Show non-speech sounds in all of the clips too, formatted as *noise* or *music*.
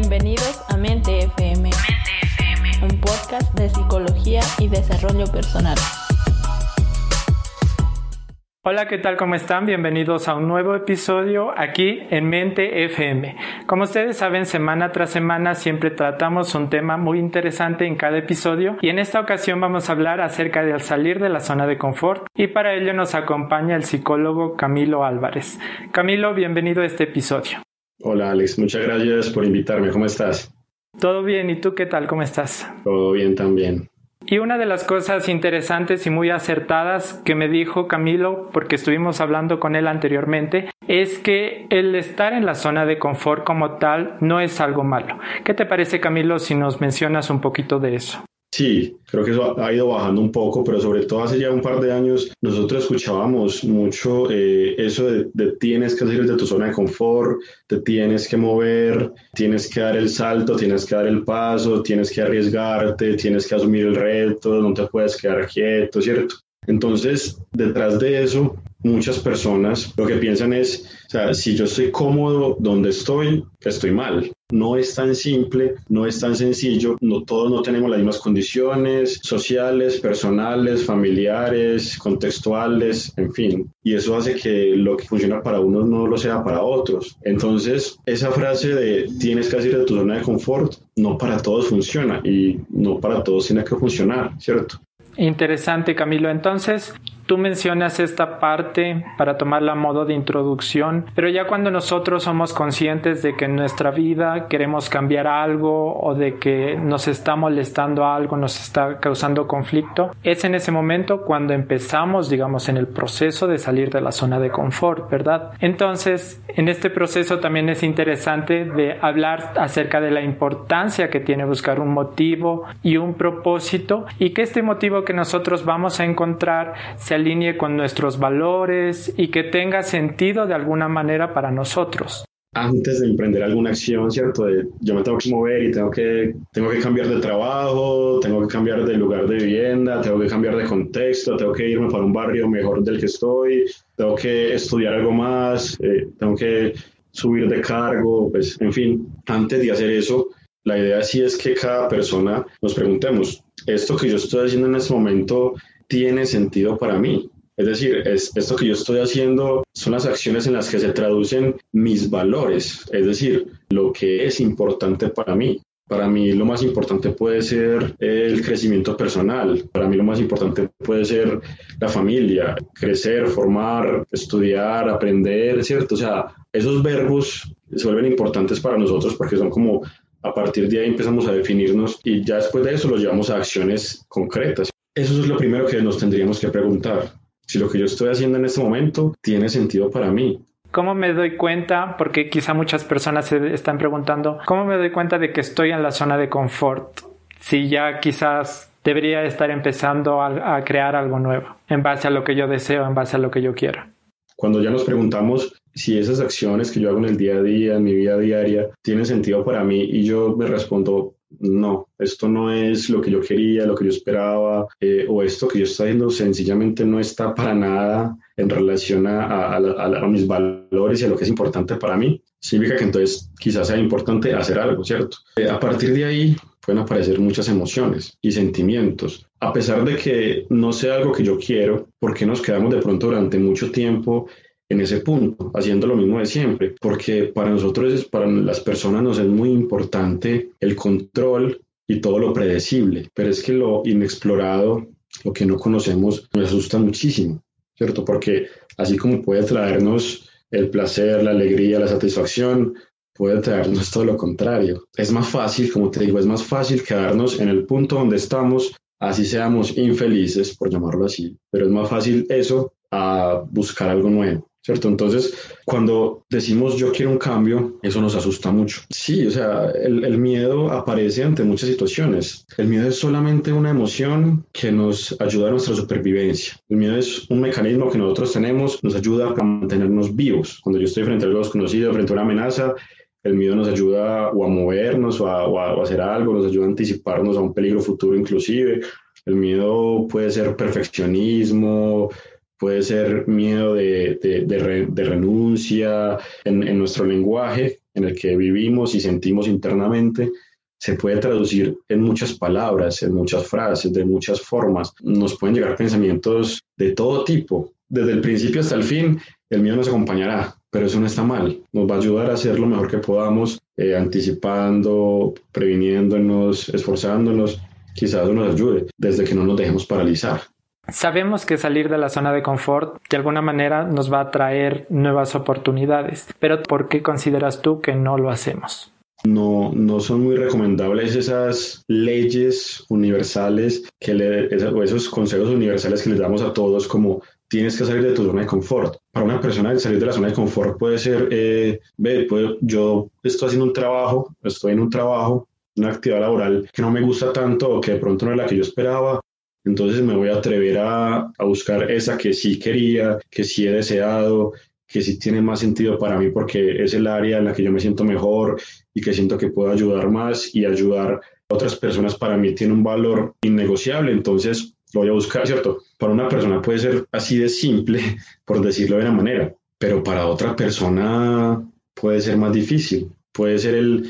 Bienvenidos a Mente FM, un podcast de psicología y desarrollo personal. Hola, ¿qué tal? ¿Cómo están? Bienvenidos a un nuevo episodio aquí en Mente FM. Como ustedes saben, semana tras semana siempre tratamos un tema muy interesante en cada episodio y en esta ocasión vamos a hablar acerca de al salir de la zona de confort y para ello nos acompaña el psicólogo Camilo Álvarez. Camilo, bienvenido a este episodio. Hola Alex, muchas gracias por invitarme. ¿Cómo estás? Todo bien, ¿y tú qué tal? ¿Cómo estás? Todo bien también. Y una de las cosas interesantes y muy acertadas que me dijo Camilo, porque estuvimos hablando con él anteriormente, es que el estar en la zona de confort como tal no es algo malo. ¿Qué te parece Camilo si nos mencionas un poquito de eso? Sí, creo que eso ha ido bajando un poco, pero sobre todo hace ya un par de años nosotros escuchábamos mucho eh, eso de, tienes que salir de tu zona de confort, te tienes que mover, tienes que dar el salto, tienes que dar el paso, tienes que arriesgarte, tienes que asumir el reto, no te puedes quedar quieto, ¿cierto? Entonces, detrás de eso, muchas personas lo que piensan es, o sea, si yo estoy cómodo donde estoy, estoy mal. No es tan simple, no es tan sencillo, no todos no tenemos las mismas condiciones sociales, personales, familiares, contextuales, en fin. Y eso hace que lo que funciona para unos no lo sea para otros. Entonces, esa frase de tienes que salir de tu zona de confort, no para todos funciona y no para todos tiene que funcionar, ¿cierto? Interesante, Camilo. Entonces, Tú mencionas esta parte para tomarla a modo de introducción, pero ya cuando nosotros somos conscientes de que en nuestra vida queremos cambiar algo o de que nos está molestando algo, nos está causando conflicto, es en ese momento cuando empezamos, digamos, en el proceso de salir de la zona de confort, ¿verdad? Entonces, en este proceso también es interesante de hablar acerca de la importancia que tiene buscar un motivo y un propósito y que este motivo que nosotros vamos a encontrar se alinee con nuestros valores y que tenga sentido de alguna manera para nosotros. Antes de emprender alguna acción, ¿cierto? yo me tengo que mover y tengo que, tengo que cambiar de trabajo, tengo que cambiar de lugar de vivienda, tengo que cambiar de contexto, tengo que irme para un barrio mejor del que estoy, tengo que estudiar algo más, eh, tengo que subir de cargo, pues, en fin, antes de hacer eso, la idea sí es que cada persona nos preguntemos, ¿esto que yo estoy haciendo en este momento tiene sentido para mí. Es decir, es, esto que yo estoy haciendo son las acciones en las que se traducen mis valores, es decir, lo que es importante para mí. Para mí lo más importante puede ser el crecimiento personal, para mí lo más importante puede ser la familia, crecer, formar, estudiar, aprender, ¿cierto? O sea, esos verbos se vuelven importantes para nosotros porque son como a partir de ahí empezamos a definirnos y ya después de eso los llevamos a acciones concretas. Eso es lo primero que nos tendríamos que preguntar. Si lo que yo estoy haciendo en este momento tiene sentido para mí. ¿Cómo me doy cuenta? Porque quizá muchas personas se están preguntando, ¿cómo me doy cuenta de que estoy en la zona de confort? Si ya quizás debería estar empezando a, a crear algo nuevo, en base a lo que yo deseo, en base a lo que yo quiero. Cuando ya nos preguntamos si esas acciones que yo hago en el día a día, en mi vida diaria, tienen sentido para mí y yo me respondo, no, esto no es lo que yo quería, lo que yo esperaba, eh, o esto que yo estoy haciendo sencillamente no está para nada en relación a, a, mis valores y a lo que es importante para mí, significa que entonces quizás sea importante hacer algo, ¿cierto? Eh, a partir de ahí pueden aparecer muchas emociones y sentimientos. A pesar de que no sea algo que yo quiero, porque nos quedamos de pronto durante mucho tiempo en ese punto, haciendo lo mismo de siempre, porque para nosotros, para las personas nos es muy importante el control y todo lo predecible, pero es que lo inexplorado, lo que no conocemos, nos asusta muchísimo, ¿cierto? Porque así como puede traernos el placer, la alegría, la satisfacción, puede traernos todo lo contrario. Es más fácil, como te digo, es más fácil quedarnos en el punto donde estamos, así seamos infelices, por llamarlo así, pero es más fácil eso a buscar algo nuevo. ¿Cierto? Entonces, cuando decimos yo quiero un cambio, eso nos asusta mucho. Sí, o sea, el, el, miedo aparece ante muchas situaciones. El miedo es solamente una emoción que nos ayuda a nuestra supervivencia. El miedo es un mecanismo que nosotros tenemos, nos ayuda a mantenernos vivos. Cuando yo estoy frente a algo desconocido, frente a una amenaza, el miedo nos ayuda o a movernos o a, o a hacer algo, nos ayuda a anticiparnos a un peligro futuro inclusive. El miedo puede ser perfeccionismo, puede ser miedo de, de, de, renuncia en, en, nuestro lenguaje, en el que vivimos y sentimos internamente, se puede traducir en muchas palabras, en muchas frases, de muchas formas. Nos pueden llegar pensamientos de todo tipo. Desde el principio hasta el fin, el mío nos acompañará, pero eso no está mal. Nos va a ayudar a hacer lo mejor que podamos, eh, anticipando, previniéndonos, esforzándonos. Quizás eso nos ayude desde que no nos dejemos paralizar. Sabemos que salir de la zona de confort de alguna manera nos va a traer nuevas oportunidades, pero ¿por qué consideras tú que no lo hacemos? no, no son muy recomendables esas leyes universales que le, o esos consejos universales que les damos a todos como tienes que salir de tu zona de confort. Para una persona salir de la zona de confort puede ser, eh, ve, yo estoy haciendo un trabajo, estoy en un trabajo, una actividad laboral que no me gusta tanto o que de pronto no es la que yo esperaba, entonces me voy a atrever a, a buscar esa que sí quería, que sí he deseado, que sí tiene más sentido para mí porque es el área en la que yo me siento mejor y que siento que puedo ayudar más y ayudar a otras personas. Para mí tiene un valor innegociable, entonces lo voy a buscar, ¿cierto? Para una persona puede ser así de simple, *laughs* por decirlo de una manera, pero para otra persona puede ser más difícil, puede ser el...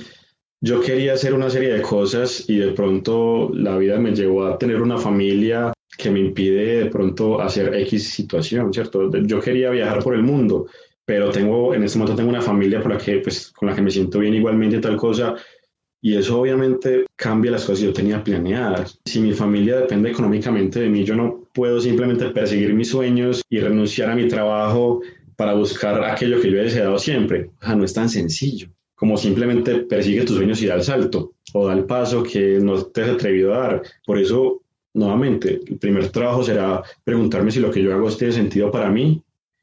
Yo quería hacer una serie de cosas y de pronto la vida me llevó a tener una familia que me impide de pronto hacer X situación, ¿cierto? Yo quería viajar por el mundo, pero tengo, en este momento tengo una familia por la que, pues, con la que me siento bien igualmente tal cosa, y eso obviamente cambia las cosas que yo tenía planeadas. Si mi familia depende económicamente de mí, yo no puedo simplemente perseguir mis sueños y renunciar a mi trabajo para buscar aquello que yo he deseado siempre. O sea, no es tan sencillo como simplemente persigue tus sueños y da el salto o da el paso que no te has atrevido a dar. Por eso nuevamente, el primer trabajo será preguntarme si lo que yo hago tiene sentido para mí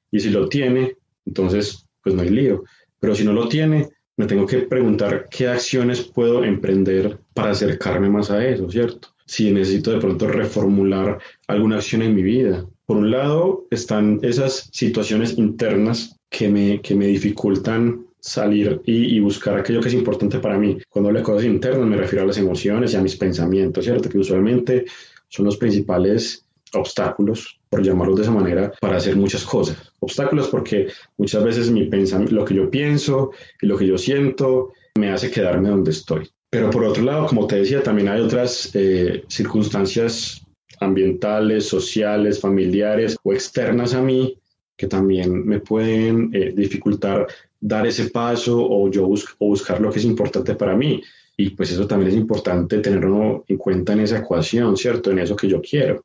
y si lo tiene, entonces pues no hay lío. Pero si no lo tiene, me tengo que preguntar qué acciones puedo emprender para acercarme más a eso, ¿cierto? Si necesito de pronto reformular alguna acción en mi vida. Por un lado están esas situaciones internas que me, que me dificultan salir y, buscar aquello que es importante para mí. Cuando hablo de cosas internas me refiero a las emociones y a mis pensamientos, ¿cierto? Que usualmente son los principales obstáculos, por llamarlos de esa manera, para hacer muchas cosas. Obstáculos porque muchas veces mi lo que yo pienso y lo que yo siento me hace quedarme donde estoy. Pero por otro lado, como te decía, también hay otras eh, circunstancias ambientales, sociales, familiares o externas a mí que también me pueden eh, dificultar dar ese paso o yo o buscar lo que es importante para mí. Y pues eso también es importante tenerlo en cuenta en esa ecuación, ¿cierto? En eso que yo quiero.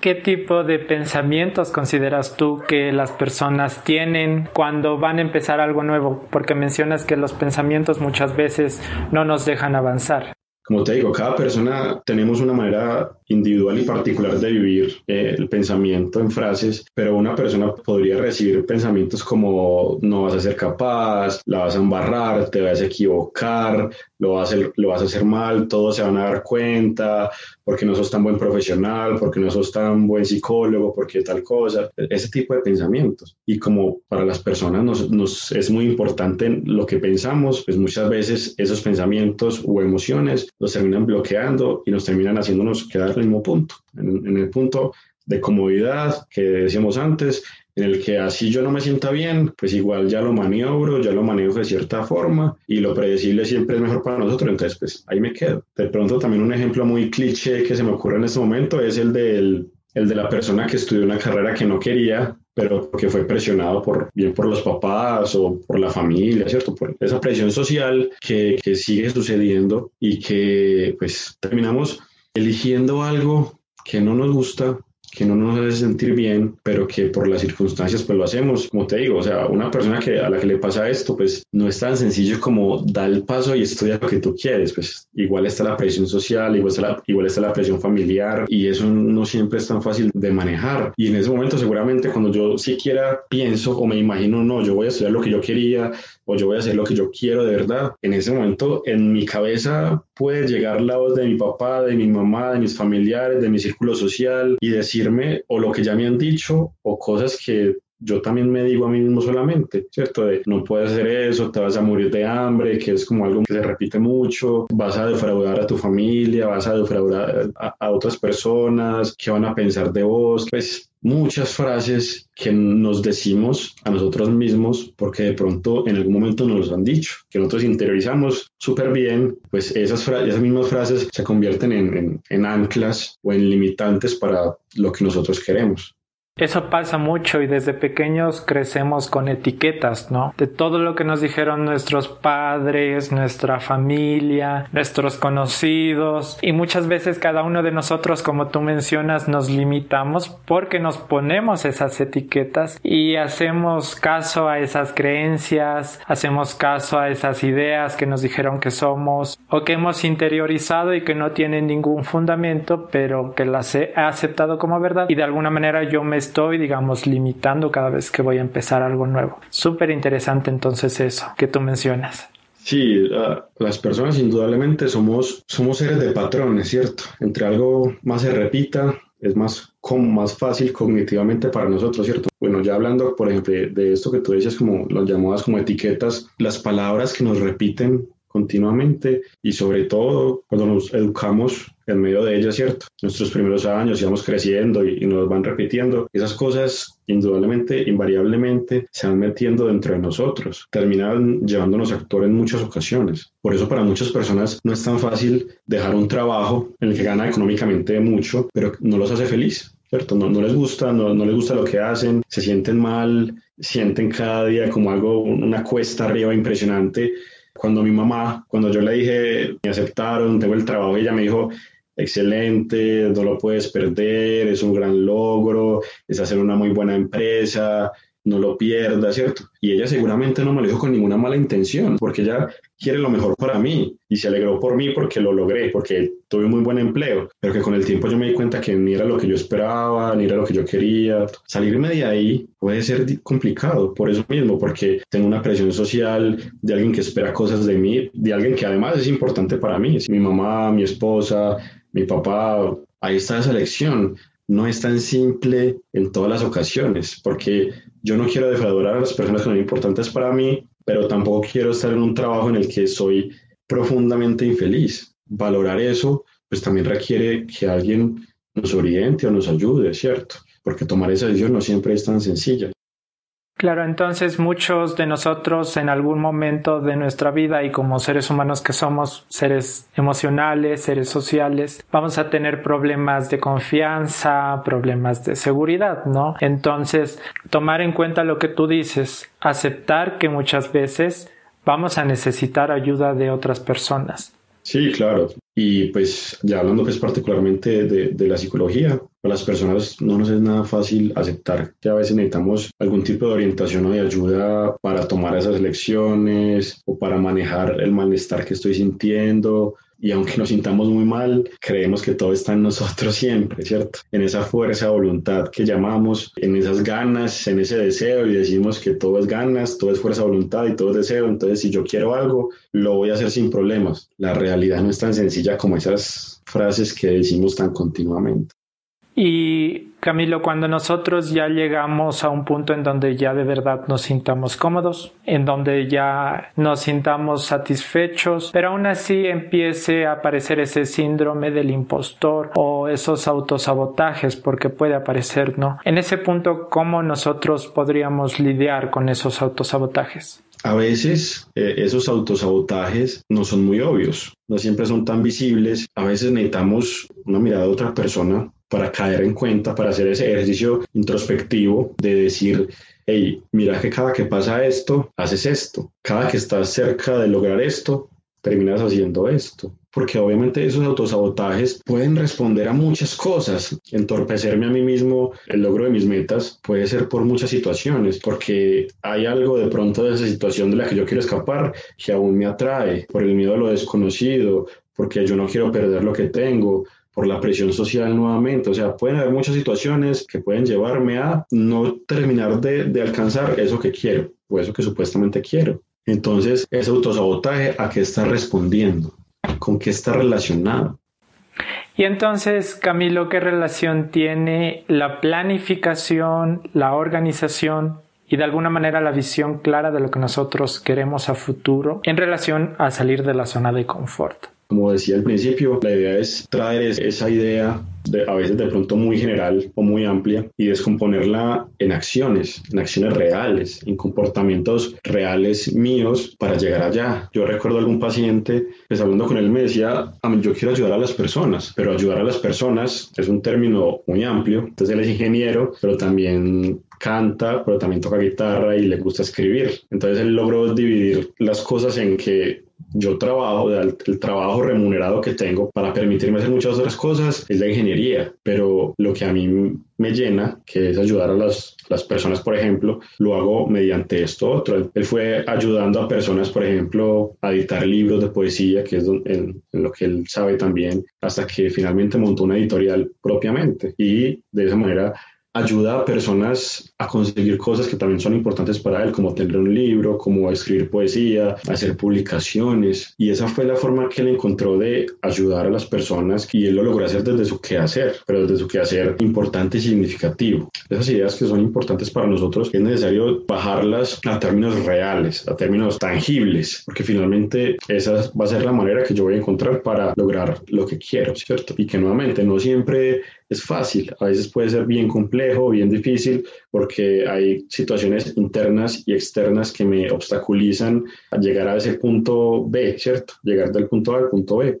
¿Qué tipo de pensamientos consideras tú que las personas tienen cuando van a empezar algo nuevo? Porque mencionas que los pensamientos muchas veces no nos dejan avanzar. Como te digo, cada persona tenemos una manera individual y particular de vivir eh, el pensamiento en frases, pero una persona podría recibir pensamientos como no vas a ser capaz, la vas a embarrar, te vas a equivocar, lo vas a lo vas a hacer mal, todos se van a dar cuenta, porque no sos tan buen profesional, porque no sos tan buen psicólogo, porque tal cosa, ese tipo de pensamientos. Y como para las personas nos, nos es muy importante lo que pensamos, pues muchas veces esos pensamientos o emociones nos terminan bloqueando y nos terminan haciéndonos quedar mismo punto, en, el punto de comodidad que decíamos antes, en el que así yo no me sienta bien, pues igual ya lo maniobro, ya lo manejo de cierta forma y lo predecible siempre es mejor para nosotros, entonces pues ahí me quedo. De pronto también un ejemplo muy cliché que se me ocurre en este momento es el del el de la persona que estudió una carrera que no quería, pero que fue presionado por, bien por los papás o por la familia, ¿cierto? Por esa presión social que, que sigue sucediendo y que pues terminamos eligiendo algo que no nos gusta, que no nos hace sentir bien, pero que por las circunstancias pues lo hacemos. Como te digo, o sea, una persona que a la que le pasa esto, pues no es tan sencillo como dar el paso y estudia lo que tú quieres, pues igual está la presión social, igual está la, igual está la presión familiar y eso no siempre es tan fácil de manejar. Y en ese momento seguramente cuando yo siquiera pienso o me imagino, no, yo voy a estudiar lo que yo quería, o yo voy a hacer lo que yo quiero de verdad. En ese momento en mi cabeza puede llegar la voz de mi papá, de mi mamá, de mis familiares, de mi círculo social y o lo que ya me han dicho o cosas que yo también me digo a mí mismo solamente, ¿cierto? De no puedes hacer eso, te vas a morir de hambre, que es como algo que se repite mucho, vas a defraudar a tu familia, vas a defraudar a, a otras personas, ¿qué van a pensar de vos? Pues muchas frases que nos decimos a nosotros mismos porque de pronto en algún momento nos los han dicho, que nosotros interiorizamos súper bien, pues esas, esas mismas frases se convierten en, en anclas o en limitantes para lo que nosotros queremos. Eso pasa mucho y desde pequeños crecemos con etiquetas, ¿no? De todo lo que nos dijeron nuestros padres, nuestra familia, nuestros conocidos y muchas veces cada uno de nosotros, como tú mencionas, nos limitamos porque nos ponemos esas etiquetas y hacemos caso a esas creencias, hacemos caso a esas ideas que nos dijeron que somos o que hemos interiorizado y que no tienen ningún fundamento, pero que las he aceptado como verdad y de alguna manera yo me estoy, digamos, limitando cada vez que voy a empezar algo nuevo. Súper interesante entonces eso que tú mencionas. Sí, las personas indudablemente somos, somos seres de patrones, ¿cierto? Entre algo más se repita, es más, como más fácil cognitivamente para nosotros, ¿cierto? Bueno, ya hablando, por ejemplo, de esto que tú dices, como las llamadas como etiquetas, las palabras que nos repiten continuamente y sobre todo cuando nos educamos en medio de ella, ¿cierto? Nuestros primeros años íbamos creciendo y, nos van repitiendo. Esas cosas, indudablemente, invariablemente, se van metiendo dentro de nosotros, terminan llevándonos a actuar en muchas ocasiones. Por eso para muchas personas no es tan fácil dejar un trabajo en el que gana económicamente mucho, pero no los hace feliz. ¿Cierto? No, no les gusta, no, no les gusta lo que hacen, se sienten mal, sienten cada día como algo, una cuesta arriba impresionante cuando mi mamá, cuando yo le dije, me aceptaron, tengo el trabajo, ella me dijo, excelente, no lo puedes perder, es un gran logro, es hacer una muy buena empresa, no lo pierda, ¿cierto? Y ella seguramente no me lo dijo con ninguna mala intención, porque ella quiere lo mejor para mí y se alegró por mí porque lo logré, porque tuve un muy buen empleo, pero que con el tiempo yo me di cuenta que ni era lo que yo esperaba, ni era lo que yo quería. Salirme de ahí puede ser complicado por eso mismo, porque tengo una presión social de alguien que espera cosas de mí, de alguien que además es importante para mí, mi mamá, mi esposa, mi papá, ahí está esa lección no es tan simple en todas las ocasiones, porque yo no quiero defraudar a las personas que son importantes para mí, pero tampoco quiero estar en un trabajo en el que soy profundamente infeliz. Valorar eso, pues también requiere que alguien nos oriente o nos ayude, ¿cierto? Porque tomar esa decisión no siempre es tan sencilla. Claro, entonces muchos de nosotros en algún momento de nuestra vida y como seres humanos que somos, seres emocionales, seres sociales, vamos a tener problemas de confianza, problemas de seguridad, ¿no? Entonces, tomar en cuenta lo que tú dices, aceptar que muchas veces vamos a necesitar ayuda de otras personas. Sí, claro. Y pues ya hablando pues particularmente de, de, la psicología, para las personas no nos es nada fácil aceptar que a veces necesitamos algún tipo de orientación o de ayuda para tomar esas lecciones o para manejar el malestar que estoy sintiendo y aunque nos sintamos muy mal, creemos que todo está en nosotros siempre, ¿cierto? En esa fuerza voluntad que llamamos, en esas ganas, en ese deseo y decimos que todo es ganas, todo es fuerza voluntad y todo es deseo. Entonces, si yo quiero algo, lo voy a hacer sin problemas. La realidad no es tan sencilla como esas frases que decimos tan continuamente. Y Camilo, cuando nosotros ya llegamos a un punto en donde ya de verdad nos sintamos cómodos, en donde ya nos sintamos satisfechos, pero aún así empiece a aparecer ese síndrome del impostor o esos autosabotajes, porque puede aparecer, ¿no? En ese punto, ¿cómo nosotros podríamos lidiar con esos autosabotajes? A veces eh, esos autosabotajes no son muy obvios, no siempre son tan visibles. A veces necesitamos una mirada de otra persona para caer en cuenta, para hacer ese ejercicio introspectivo de decir, hey, mira que cada que pasa esto, haces esto. Cada que estás cerca de lograr esto, terminas haciendo esto. Porque obviamente esos autosabotajes pueden responder a muchas cosas. Entorpecerme a mí mismo el logro de mis metas puede ser por muchas situaciones, porque hay algo de pronto de esa situación de la que yo quiero escapar que aún me atrae, por el miedo a lo desconocido, porque yo no quiero perder lo que tengo, por la presión social nuevamente. O sea, pueden haber muchas situaciones que pueden llevarme a no terminar de, alcanzar eso que quiero o eso que supuestamente quiero. Entonces, ese autosabotaje, ¿a qué está respondiendo? ¿Con qué está relacionado? Y entonces, Camilo, ¿qué relación tiene la planificación, la organización y de alguna manera la visión clara de lo que nosotros queremos a futuro en relación a salir de la zona de confort? Como decía al principio, la idea es traer esa idea de, a veces de pronto muy general o muy amplia y descomponerla en acciones, en acciones reales, en comportamientos reales míos para llegar allá. Yo recuerdo algún paciente, pues hablando con él, me decía, a mí yo quiero ayudar a las personas, pero ayudar a las personas es un término muy amplio. Entonces él es ingeniero, pero también canta, pero también toca guitarra y le gusta escribir. Entonces él logró dividir las cosas en que yo trabajo, el, trabajo remunerado que tengo para permitirme hacer muchas otras cosas es la ingeniería, pero lo que a mí me llena, que es ayudar a las, las personas, por ejemplo, lo hago mediante esto otro. Él, fue ayudando a personas, por ejemplo, a editar libros de poesía, que es en, en lo que él sabe también, hasta que finalmente montó una editorial propiamente y de esa manera ayuda a personas a conseguir cosas que también son importantes para él, como tener un libro, como escribir poesía, hacer publicaciones. Y esa fue la forma que él encontró de ayudar a las personas y él lo logró hacer desde su quehacer, pero desde su quehacer importante y significativo. Esas ideas que son importantes para nosotros es necesario bajarlas a términos reales, a términos tangibles, porque finalmente esa va a ser la manera que yo voy a encontrar para lograr lo que quiero, ¿cierto? Y que nuevamente no siempre es fácil, a veces puede ser bien complejo, bien difícil, porque hay situaciones internas y externas que me obstaculizan a llegar a ese punto B, ¿cierto? Llegar del punto A al punto B.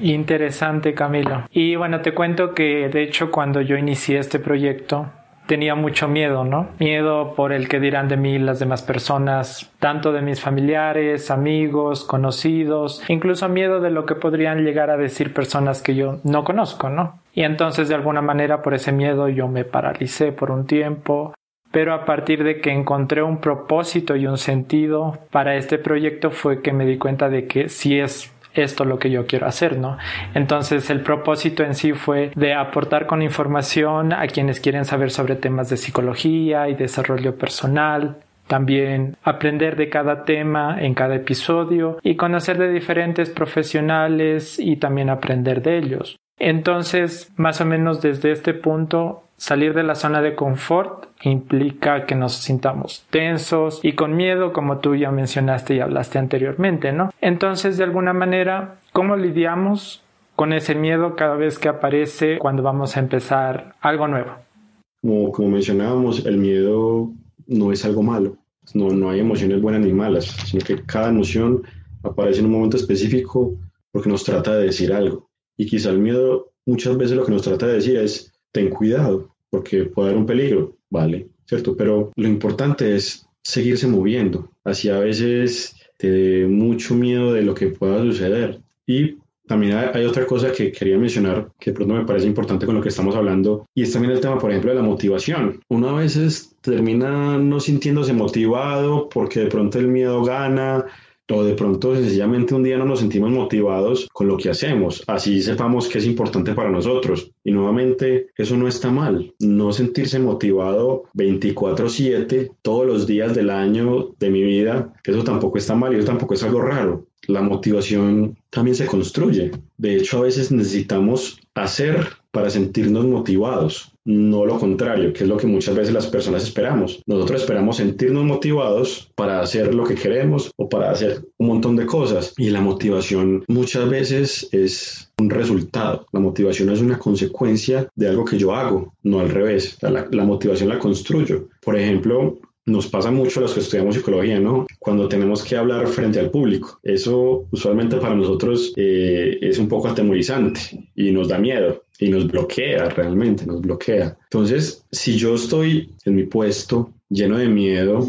Interesante, Camilo. Y bueno, te cuento que de hecho cuando yo inicié este proyecto, tenía mucho miedo, ¿no? Miedo por el que dirán de mí las demás personas, tanto de mis familiares, amigos, conocidos, incluso miedo de lo que podrían llegar a decir personas que yo no conozco, ¿no? Y entonces de alguna manera por ese miedo yo me paralicé por un tiempo, pero a partir de que encontré un propósito y un sentido para este proyecto fue que me di cuenta de que sí es esto lo que yo quiero hacer, ¿no? Entonces el propósito en sí fue de aportar con información a quienes quieren saber sobre temas de psicología y desarrollo personal, también aprender de cada tema en cada episodio y conocer de diferentes profesionales y también aprender de ellos. Entonces, más o menos desde este punto, salir de la zona de confort implica que nos sintamos tensos y con miedo, como tú ya mencionaste y hablaste anteriormente, ¿no? Entonces, de alguna manera, ¿cómo lidiamos con ese miedo cada vez que aparece cuando vamos a empezar algo nuevo? Como, como mencionábamos, el miedo no es algo malo. No, no hay emociones buenas ni malas, sino que cada emoción aparece en un momento específico porque nos trata de decir algo. Y quizá el miedo muchas veces lo que nos trata de decir es, ten cuidado, porque puede haber un peligro, ¿vale? ¿Cierto? Pero lo importante es seguirse moviendo. Así a veces te mucho miedo de lo que pueda suceder. Y también hay, otra cosa que quería mencionar que de pronto me parece importante con lo que estamos hablando y es también el tema, por ejemplo, de la motivación. Uno a veces termina no sintiéndose motivado porque de pronto el miedo gana o de pronto sencillamente un día no nos sentimos motivados con lo que hacemos, así sepamos que es importante para nosotros. Y nuevamente, eso no está mal, no sentirse motivado 24/7 todos los días del año de mi vida, eso tampoco está mal y eso tampoco es algo raro. La motivación también se construye. De hecho, a veces necesitamos hacer para sentirnos motivados, no lo contrario, que es lo que muchas veces las personas esperamos. Nosotros esperamos sentirnos motivados para hacer lo que queremos o para hacer un montón de cosas y la motivación muchas veces es un resultado. La motivación es una consecuencia de algo que yo hago, no al revés. La, motivación la construyo. Por ejemplo, nos pasa mucho a los que estudiamos psicología, ¿no? Cuando tenemos que hablar frente al público. Eso usualmente para nosotros eh, es un poco atemorizante y nos da miedo y nos bloquea realmente, nos bloquea. Entonces, si yo estoy en mi puesto lleno de miedo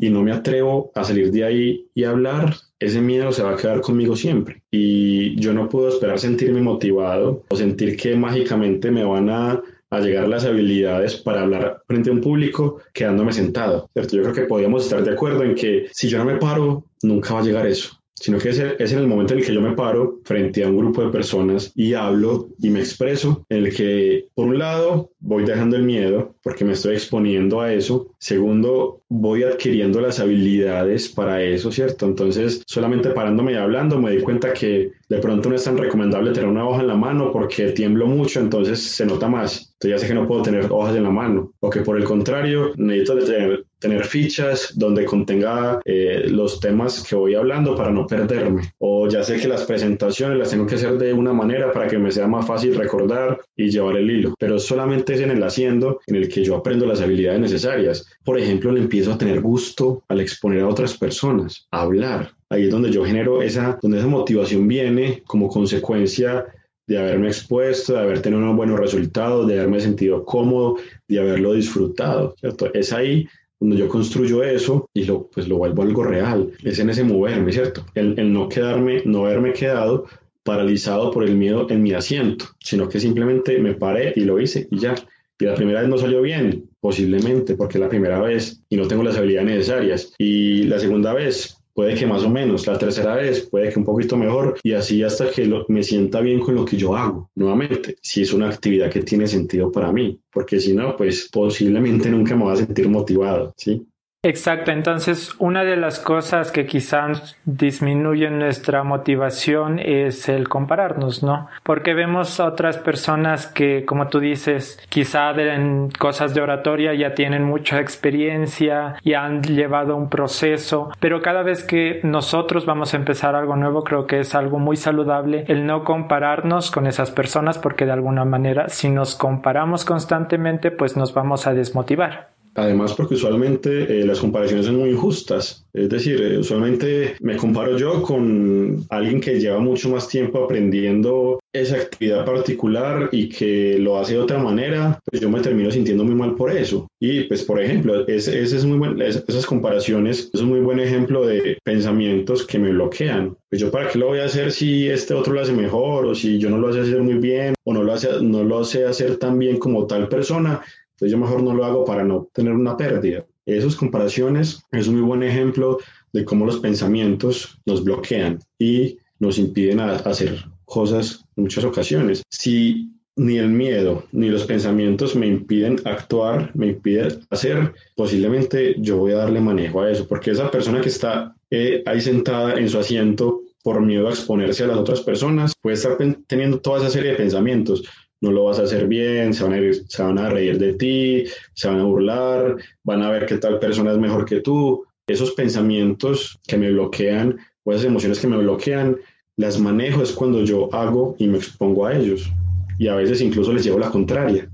y no me atrevo a salir de ahí y hablar, ese miedo se va a quedar conmigo siempre. Y yo no puedo esperar sentirme motivado o sentir que mágicamente me van a a llegar las habilidades para hablar frente a un público quedándome sentado, ¿cierto? Yo creo que podríamos estar de acuerdo en que si yo no me paro, nunca va a llegar eso. Sino que es, en el momento en el que yo me paro frente a un grupo de personas y hablo y me expreso, en el que por un lado voy dejando el miedo porque me estoy exponiendo a eso, segundo voy adquiriendo las habilidades para eso, ¿cierto? Entonces solamente parándome y hablando me di cuenta que de pronto no es tan recomendable tener una hoja en la mano porque tiemblo mucho, entonces se nota más. Entonces ya sé que no puedo tener hojas en la mano. O que por el contrario, necesito tener, tener fichas donde contenga eh, los temas que voy hablando para no perderme. O ya sé que las presentaciones las tengo que hacer de una manera para que me sea más fácil recordar y llevar el hilo. Pero solamente es en el haciendo en el que yo aprendo las habilidades necesarias. Por ejemplo, le empiezo a tener gusto al exponer a otras personas, a hablar. Ahí es donde yo genero esa, donde esa motivación viene como consecuencia de haberme expuesto, de haber tenido unos buenos resultados, de haberme sentido cómodo, de haberlo disfrutado, ¿cierto? Es ahí donde yo construyo eso y lo, pues lo vuelvo algo real. Es en ese moverme, ¿cierto? El, el no quedarme, no haberme quedado paralizado por el miedo en mi asiento, sino que simplemente me paré y lo hice y ya. Y la primera vez no salió bien, posiblemente porque es la primera vez y no tengo las habilidades necesarias. Y la segunda vez, puede que más o menos, la tercera vez puede que un poquito mejor y así hasta que me sienta bien con lo que yo hago. Nuevamente, si es una actividad que tiene sentido para mí, porque si no, pues posiblemente nunca me voy a sentir motivado, ¿sí? Exacto, entonces una de las cosas que quizás disminuyen nuestra motivación es el compararnos, ¿no? Porque vemos a otras personas que, como tú dices, quizá en cosas de oratoria ya tienen mucha experiencia y han llevado un proceso, pero cada vez que nosotros vamos a empezar algo nuevo, creo que es algo muy saludable el no compararnos con esas personas porque de alguna manera si nos comparamos constantemente, pues nos vamos a desmotivar. Además, porque usualmente eh, las comparaciones son muy injustas. Es decir, eh, usualmente me comparo yo con alguien que lleva mucho más tiempo aprendiendo esa actividad particular y que lo hace de otra manera, pues yo me termino sintiendo muy mal por eso. Y pues, por ejemplo, ese, es muy buen, esas comparaciones es un muy buen ejemplo de pensamientos que me bloquean. Pues yo para qué lo voy a hacer si este otro lo hace mejor o si yo no lo hace hacer muy bien o no lo hace, no lo sé hacer tan bien como tal persona entonces yo mejor no lo hago para no tener una pérdida. Esas comparaciones es un muy buen ejemplo de cómo los pensamientos nos bloquean y nos impiden hacer cosas en muchas ocasiones. Si ni el miedo ni los pensamientos me impiden actuar, me impiden hacer, posiblemente yo voy a darle manejo a eso, porque esa persona que está eh, ahí sentada en su asiento por miedo a exponerse a las otras personas, puede estar teniendo toda esa serie de pensamientos, no lo vas a hacer bien, se van, a se van a reír de ti, se van a burlar, van a ver que tal persona es mejor que tú. Esos pensamientos que me bloquean o esas emociones que me bloquean, las manejo es cuando yo hago y me expongo a ellos. Y a veces incluso les llevo la contraria.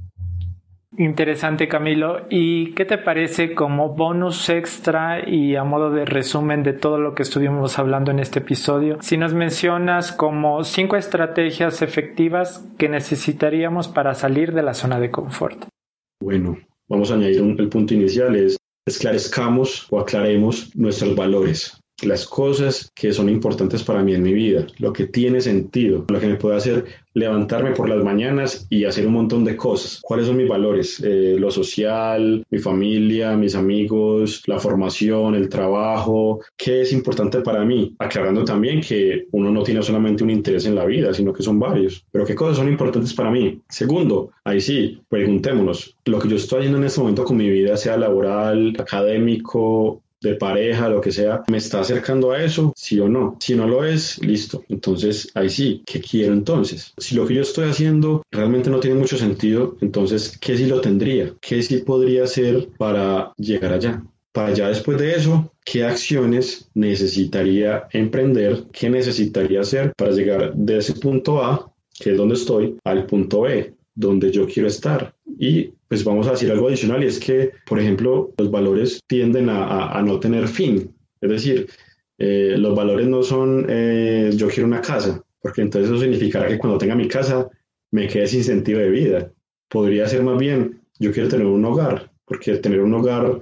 Interesante Camilo. ¿Y qué te parece como bonus extra y a modo de resumen de todo lo que estuvimos hablando en este episodio? Si nos mencionas como cinco estrategias efectivas que necesitaríamos para salir de la zona de confort. Bueno, vamos a añadir un, el punto inicial, es esclarezcamos o aclaremos nuestros valores las cosas que son importantes para mí en mi vida, lo que tiene sentido, lo que me puede hacer levantarme por las mañanas y hacer un montón de cosas. ¿Cuáles son mis valores? Eh, lo social, mi familia, mis amigos, la formación, el trabajo, ¿qué es importante para mí? Aclarando también que uno no tiene solamente un interés en la vida, sino que son varios. Pero ¿qué cosas son importantes para mí? Segundo, ahí sí, preguntémonos, lo que yo estoy haciendo en este momento con mi vida, sea laboral, académico, de pareja, lo que sea, me está acercando a eso, sí o no. Si no lo es, listo. Entonces, ahí sí, ¿qué quiero entonces? Si lo que yo estoy haciendo realmente no tiene mucho sentido, entonces, ¿qué sí lo tendría? ¿Qué sí podría hacer para llegar allá? Para allá después de eso, ¿qué acciones necesitaría emprender? ¿Qué necesitaría hacer para llegar de ese punto A, que es donde estoy, al punto B, donde yo quiero estar? Y pues vamos a decir algo adicional y es que, por ejemplo, los valores tienden a, no tener fin. Es decir, eh, los valores no son eh, yo quiero una casa, porque entonces eso significará que cuando tenga mi casa me quede sin sentido de vida. Podría ser más bien yo quiero tener un hogar, porque tener un hogar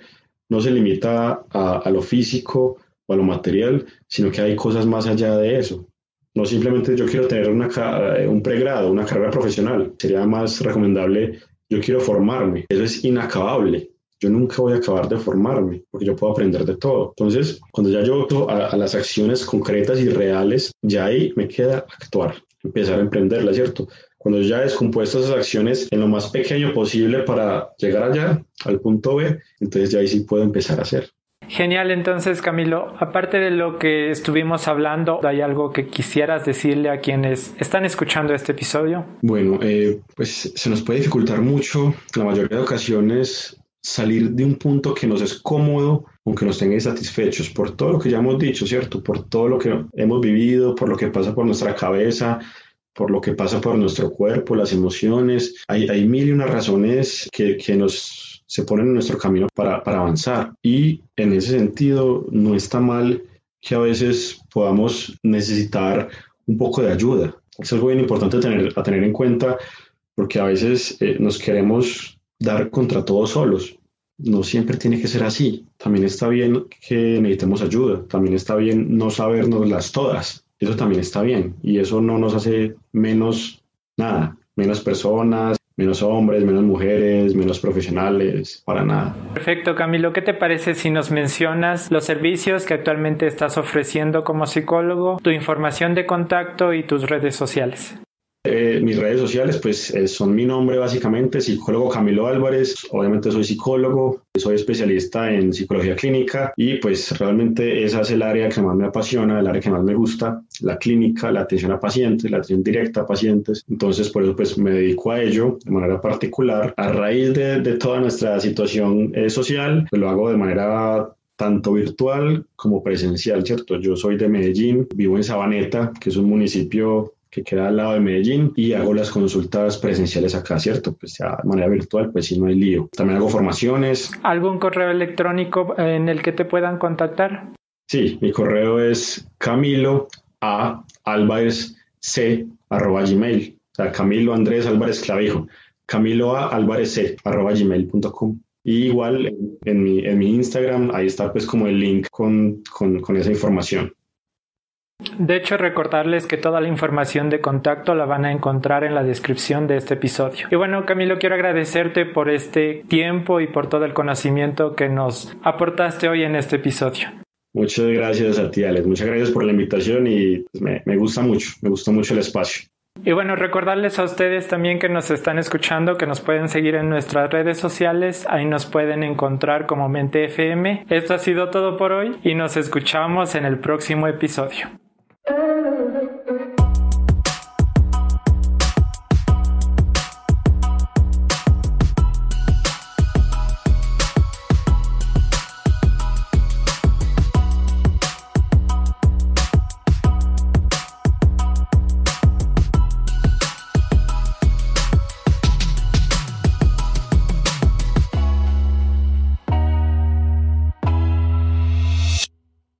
no se limita a, a lo físico o a lo material, sino que hay cosas más allá de eso. No simplemente yo quiero tener una, un pregrado, una carrera profesional. Sería más recomendable yo quiero formarme. Eso es inacabable. yo nunca voy a acabar de formarme, porque yo puedo aprender de todo. Entonces, cuando ya yo a, a las acciones concretas y reales, ya ahí me queda actuar, empezar a emprenderla, ¿cierto? Cuando ya descompuesto esas acciones en lo más pequeño posible para llegar allá, al punto B, entonces ya ahí sí puedo empezar a hacer. Genial, entonces Camilo, aparte de lo que estuvimos hablando, ¿hay algo que quisieras decirle a quienes están escuchando este episodio? Bueno, eh, pues se nos puede dificultar mucho, la mayoría de ocasiones, salir de un punto que nos es cómodo, aunque nos tenga insatisfechos, por todo lo que ya hemos dicho, ¿cierto? Por todo lo que hemos vivido, por lo que pasa por nuestra cabeza, por lo que pasa por nuestro cuerpo, las emociones. Hay, hay mil y unas razones que, que nos se ponen en nuestro camino para, para avanzar. Y en ese sentido, no está mal que a veces podamos necesitar un poco de ayuda. Es algo bien importante tener, a tener en cuenta porque a veces eh, nos queremos dar contra todos solos. No siempre tiene que ser así. También está bien que necesitemos ayuda. También está bien no sabernos las todas. Eso también está bien y eso no nos hace menos nada, menos personas, menos hombres, menos mujeres, menos profesionales, para nada. Perfecto, Camilo. ¿Qué te parece si nos mencionas los servicios que actualmente estás ofreciendo como psicólogo, tu información de contacto y tus redes sociales? Eh, mis redes sociales, pues eh, son mi nombre básicamente, psicólogo Camilo Álvarez. Obviamente soy psicólogo, soy especialista en psicología clínica y pues realmente esa es el área que más me apasiona, el área que más me gusta, la clínica, la atención a pacientes, la atención directa a pacientes. Entonces por eso pues me dedico a ello de manera particular. A raíz de, de toda nuestra situación eh, social, pues lo hago de manera tanto virtual como presencial, ¿cierto? Yo soy de Medellín, vivo en Sabaneta, que es un municipio que queda al lado de Medellín y hago las consultas presenciales acá, ¿cierto? Pues ya de manera virtual, pues sí, no hay lío. También hago formaciones. ¿Algún correo electrónico en el que te puedan contactar? Sí, mi correo es camilo a álvarez c arroba gmail. O sea, Camilo Andrés Álvarez Clavijo. Camilo a álvarez c arroba gmail.com. Y igual en mi, en mi Instagram, ahí está pues como el link con, con, con esa información. De hecho, recordarles que toda la información de contacto la van a encontrar en la descripción de este episodio. Y bueno, Camilo, quiero agradecerte por este tiempo y por todo el conocimiento que nos aportaste hoy en este episodio. Muchas gracias a ti, Alex. Muchas gracias por la invitación y pues, me, me gusta mucho, me gustó mucho el espacio. Y bueno, recordarles a ustedes también que nos están escuchando, que nos pueden seguir en nuestras redes sociales, ahí nos pueden encontrar como Mente FM. Esto ha sido todo por hoy y nos escuchamos en el próximo episodio.